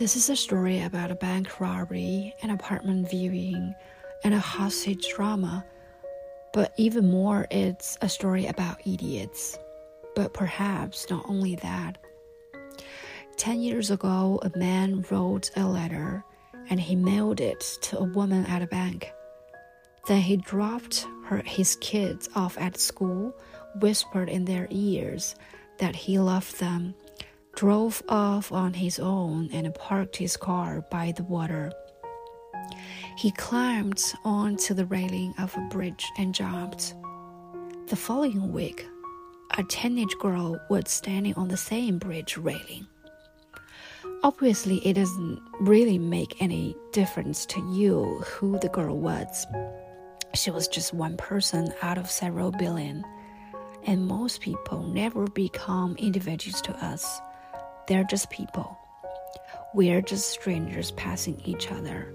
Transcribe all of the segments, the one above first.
This is a story about a bank robbery, an apartment viewing, and a hostage drama. But even more, it's a story about idiots. But perhaps not only that. Ten years ago, a man wrote a letter and he mailed it to a woman at a bank. Then he dropped her, his kids off at school, whispered in their ears that he loved them drove off on his own and parked his car by the water. He climbed onto the railing of a bridge and jumped. The following week, a teenage girl was standing on the same bridge railing. Obviously, it doesn't really make any difference to you who the girl was. She was just one person out of several billion, and most people never become individuals to us. They're just people. We're just strangers passing each other.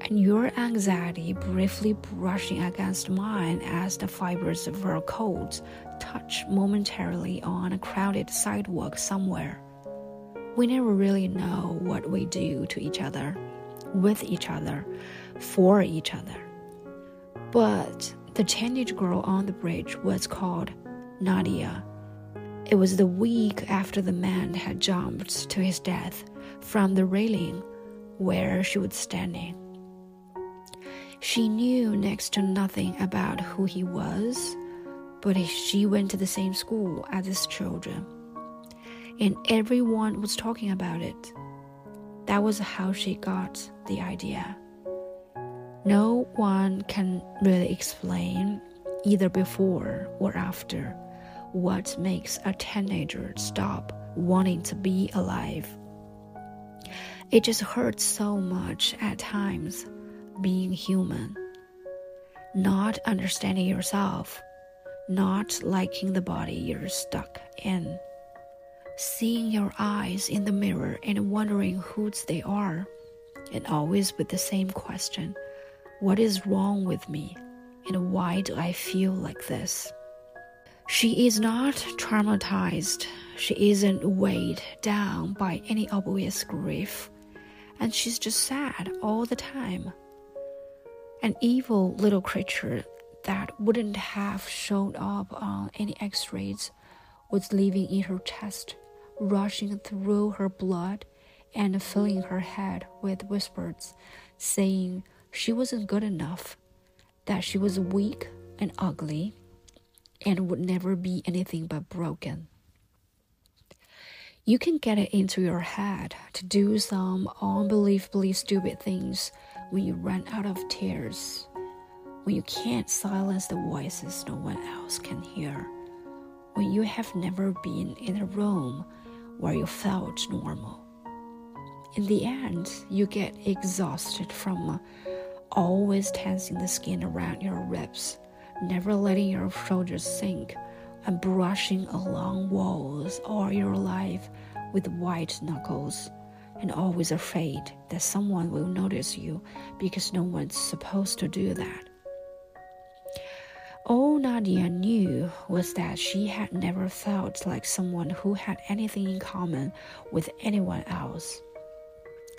And your anxiety briefly brushing against mine as the fibers of our coats touch momentarily on a crowded sidewalk somewhere. We never really know what we do to each other, with each other, for each other. But the teenage girl on the bridge was called Nadia it was the week after the man had jumped to his death from the railing where she was standing. She knew next to nothing about who he was, but she went to the same school as his children. And everyone was talking about it. That was how she got the idea. No one can really explain, either before or after what makes a teenager stop wanting to be alive. It just hurts so much at times being human, not understanding yourself, not liking the body you're stuck in, seeing your eyes in the mirror and wondering whose they are, and always with the same question what is wrong with me, and why do I feel like this? She is not traumatized. She isn't weighed down by any obvious grief. And she's just sad all the time. An evil little creature that wouldn't have shown up on any x rays was living in her chest, rushing through her blood and filling her head with whispers, saying she wasn't good enough, that she was weak and ugly and would never be anything but broken. You can get it into your head to do some unbelievably stupid things when you run out of tears, when you can't silence the voices no one else can hear, when you have never been in a room where you felt normal. In the end, you get exhausted from always tensing the skin around your ribs never letting your shoulders sink, and brushing along walls all your life with white knuckles, and always afraid that someone will notice you because no one's supposed to do that. All Nadia knew was that she had never felt like someone who had anything in common with anyone else.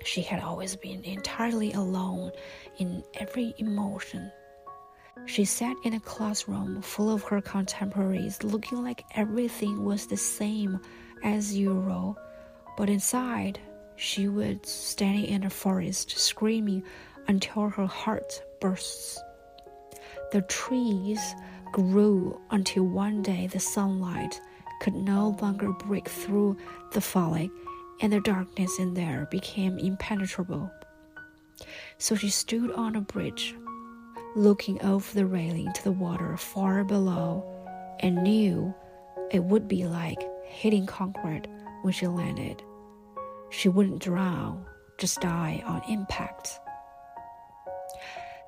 She had always been entirely alone in every emotion she sat in a classroom full of her contemporaries, looking like everything was the same as usual, but inside, she was standing in a forest, screaming until her heart bursts. The trees grew until one day the sunlight could no longer break through the foliage, and the darkness in there became impenetrable. So she stood on a bridge looking over the railing to the water far below, and knew it would be like hitting concrete when she landed, she wouldn't drown, just die on impact.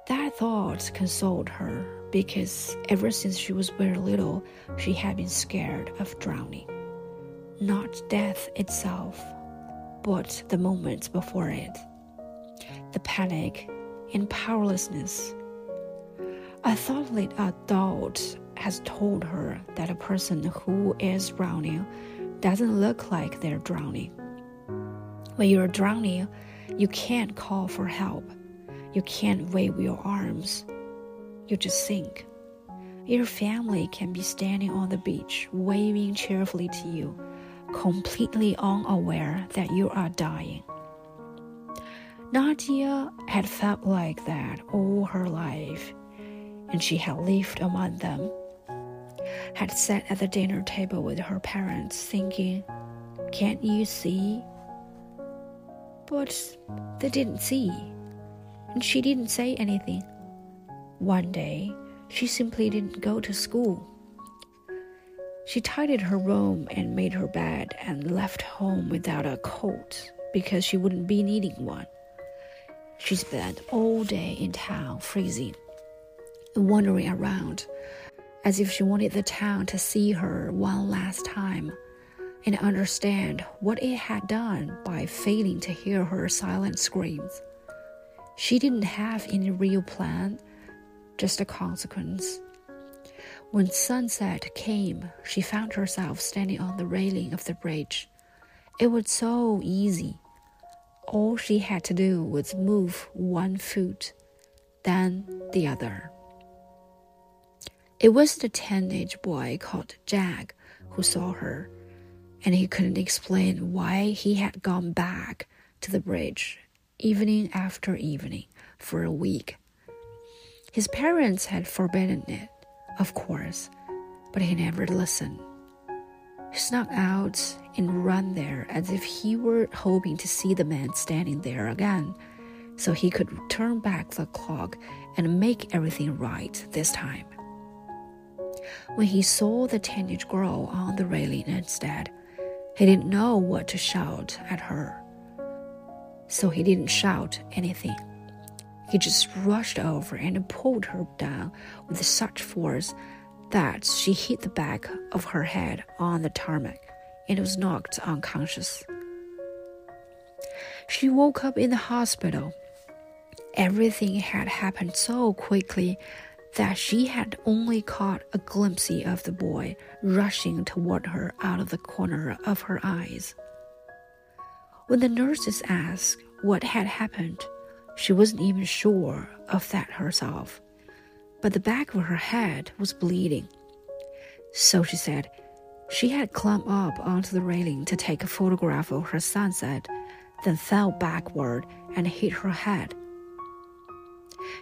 That thought consoled her because ever since she was very little, she had been scared of drowning. Not death itself, but the moments before it. The panic and powerlessness. A thoughtful adult has told her that a person who is drowning doesn't look like they're drowning. When you're drowning, you can't call for help. You can't wave your arms. You just sink. Your family can be standing on the beach, waving cheerfully to you, completely unaware that you are dying. Nadia had felt like that all her life, and she had lived among them. Had sat at the dinner table with her parents, thinking, Can't you see? But they didn't see, and she didn't say anything. One day, she simply didn't go to school. She tidied her room and made her bed and left home without a coat because she wouldn't be needing one. She spent all day in town freezing wandering around as if she wanted the town to see her one last time and understand what it had done by failing to hear her silent screams. She didn't have any real plan, just a consequence. When sunset came, she found herself standing on the railing of the bridge. It was so easy. All she had to do was move one foot, then the other. It was the teenage boy called Jack who saw her, and he couldn't explain why he had gone back to the bridge evening after evening for a week. His parents had forbidden it, of course, but he never listened. He snuck out and ran there as if he were hoping to see the man standing there again, so he could turn back the clock and make everything right this time. When he saw the teenage girl on the railing instead, he didn't know what to shout at her. So he didn't shout anything. He just rushed over and pulled her down with such force that she hit the back of her head on the tarmac and was knocked unconscious. She woke up in the hospital. Everything had happened so quickly that she had only caught a glimpse of the boy rushing toward her out of the corner of her eyes. When the nurses asked what had happened, she wasn't even sure of that herself, but the back of her head was bleeding. So she said she had climbed up onto the railing to take a photograph of her sunset, then fell backward and hit her head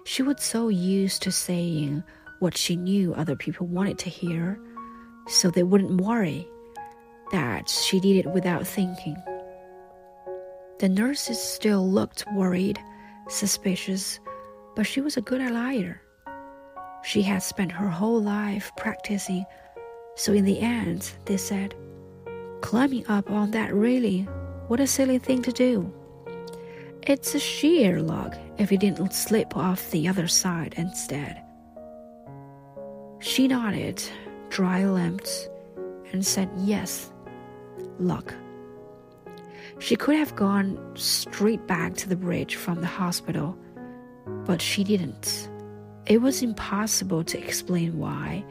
she was so used to saying what she knew other people wanted to hear, so they wouldn't worry that she did it without thinking. The nurses still looked worried, suspicious, but she was a good liar. She had spent her whole life practicing, so in the end, they said, Climbing up on that railing, what a silly thing to do. It's a sheer log if you didn't slip off the other side instead. She nodded, dry lipped, and said yes, luck. She could have gone straight back to the bridge from the hospital, but she didn't. It was impossible to explain why,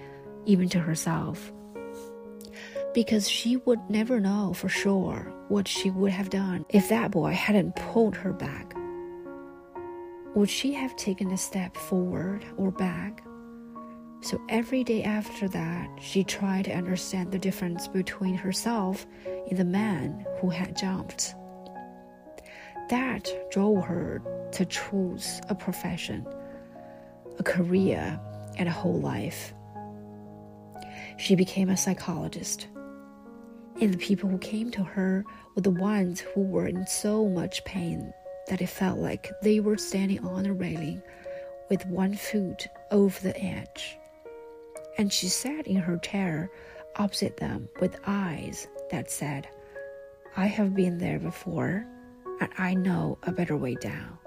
even to herself because she would never know for sure what she would have done if that boy hadn't pulled her back. Would she have taken a step forward or back? So every day after that, she tried to understand the difference between herself and the man who had jumped. That drove her to choose a profession, a career, and a whole life. She became a psychologist and the people who came to her were the ones who were in so much pain that it felt like they were standing on a railing with one foot over the edge. And she sat in her chair opposite them with eyes that said, I have been there before, and I know a better way down.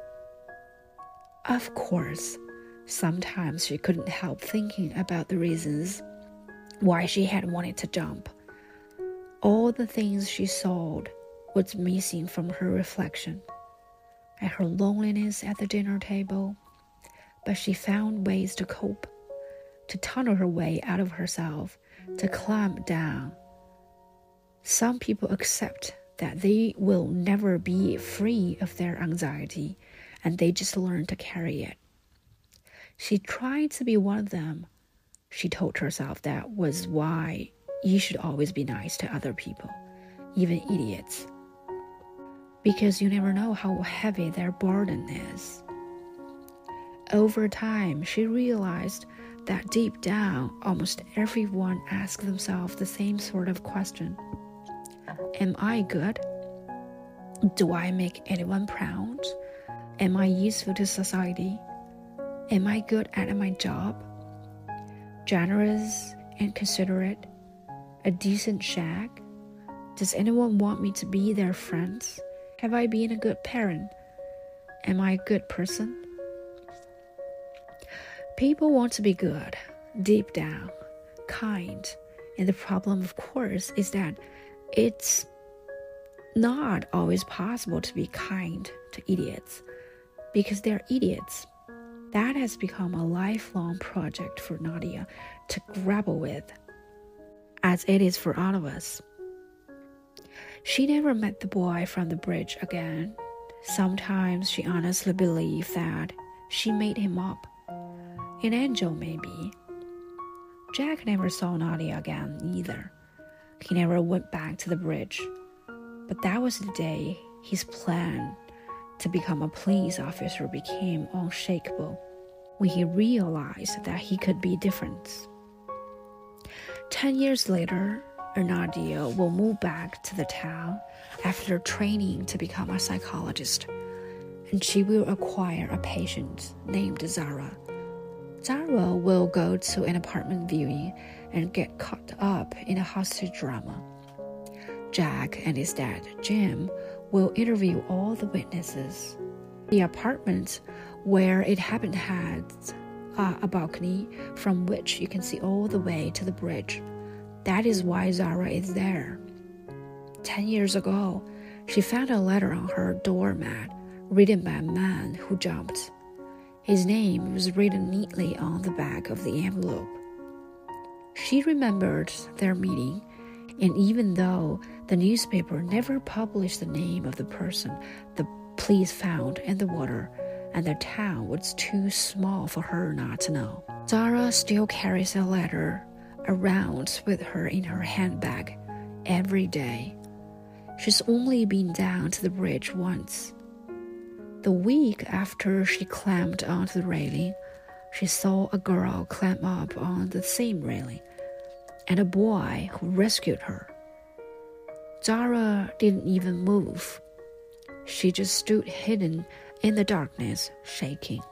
Of course, sometimes she couldn't help thinking about the reasons why she had wanted to jump. All the things she saw was missing from her reflection. And her loneliness at the dinner table, but she found ways to cope, to tunnel her way out of herself, to climb down. Some people accept that they will never be free of their anxiety and they just learn to carry it. She tried to be one of them. She told herself that was why you should always be nice to other people, even idiots, because you never know how heavy their burden is. Over time, she realized that deep down, almost everyone asks themselves the same sort of question Am I good? Do I make anyone proud? Am I useful to society? Am I good at my job? Generous and considerate? A decent shag? Does anyone want me to be their friend? Have I been a good parent? Am I a good person? People want to be good, deep down, kind. And the problem, of course, is that it's not always possible to be kind to idiots because they're idiots. That has become a lifelong project for Nadia to grapple with, as it is for all of us. She never met the boy from the bridge again. Sometimes she honestly believed that she made him up. An angel, maybe. Jack never saw Nadia again either. He never went back to the bridge. But that was the day his plan to become a police officer became unshakable when he realized that he could be different. Ten years later, Nadia will move back to the town after training to become a psychologist, and she will acquire a patient named Zara. Zara will go to an apartment viewing and get caught up in a hostage drama. Jack and his dad, Jim, will interview all the witnesses. The apartment where it happened had a balcony from which you can see all the way to the bridge. That is why Zara is there. Ten years ago, she found a letter on her doormat written by a man who jumped. His name was written neatly on the back of the envelope. She remembered their meeting, and even though the newspaper never published the name of the person the police found in the water, and the town was too small for her not to know. Zara still carries a letter around with her in her handbag every day. She's only been down to the bridge once. The week after she climbed onto the railing, she saw a girl climb up on the same railing and a boy who rescued her. Zara didn't even move. She just stood hidden in the darkness, shaking.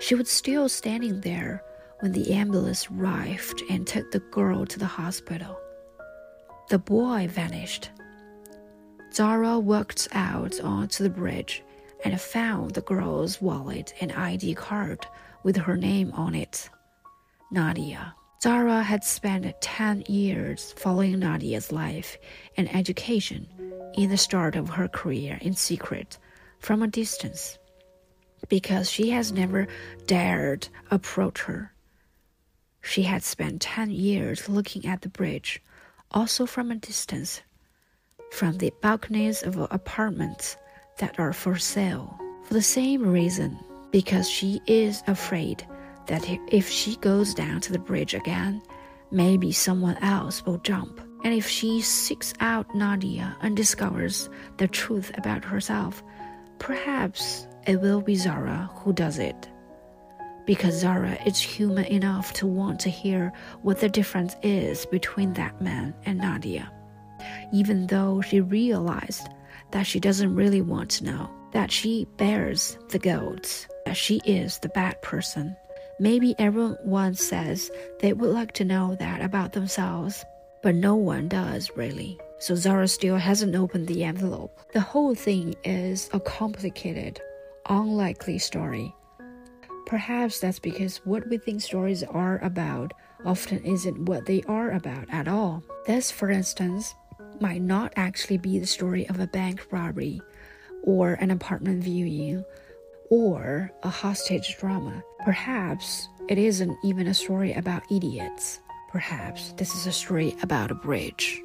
She was still standing there when the ambulance arrived and took the girl to the hospital. The boy vanished. Zara walked out onto the bridge and found the girl's wallet and ID card with her name on it Nadia. Zara had spent 10 years following Nadia's life and education in the start of her career in secret from a distance because she has never dared approach her. She had spent 10 years looking at the bridge, also from a distance, from the balconies of apartments that are for sale. For the same reason, because she is afraid that if she goes down to the bridge again, maybe someone else will jump. And if she seeks out Nadia and discovers the truth about herself, perhaps it will be Zara who does it. Because Zara is human enough to want to hear what the difference is between that man and Nadia, even though she realized that she doesn't really want to know, that she bears the guilt, that she is the bad person Maybe everyone says they would like to know that about themselves, but no one does really. So Zara still hasn't opened the envelope. The whole thing is a complicated, unlikely story. Perhaps that's because what we think stories are about often isn't what they are about at all. This, for instance, might not actually be the story of a bank robbery, or an apartment viewing, or a hostage drama. Perhaps it isn't even a story about idiots. Perhaps this is a story about a bridge.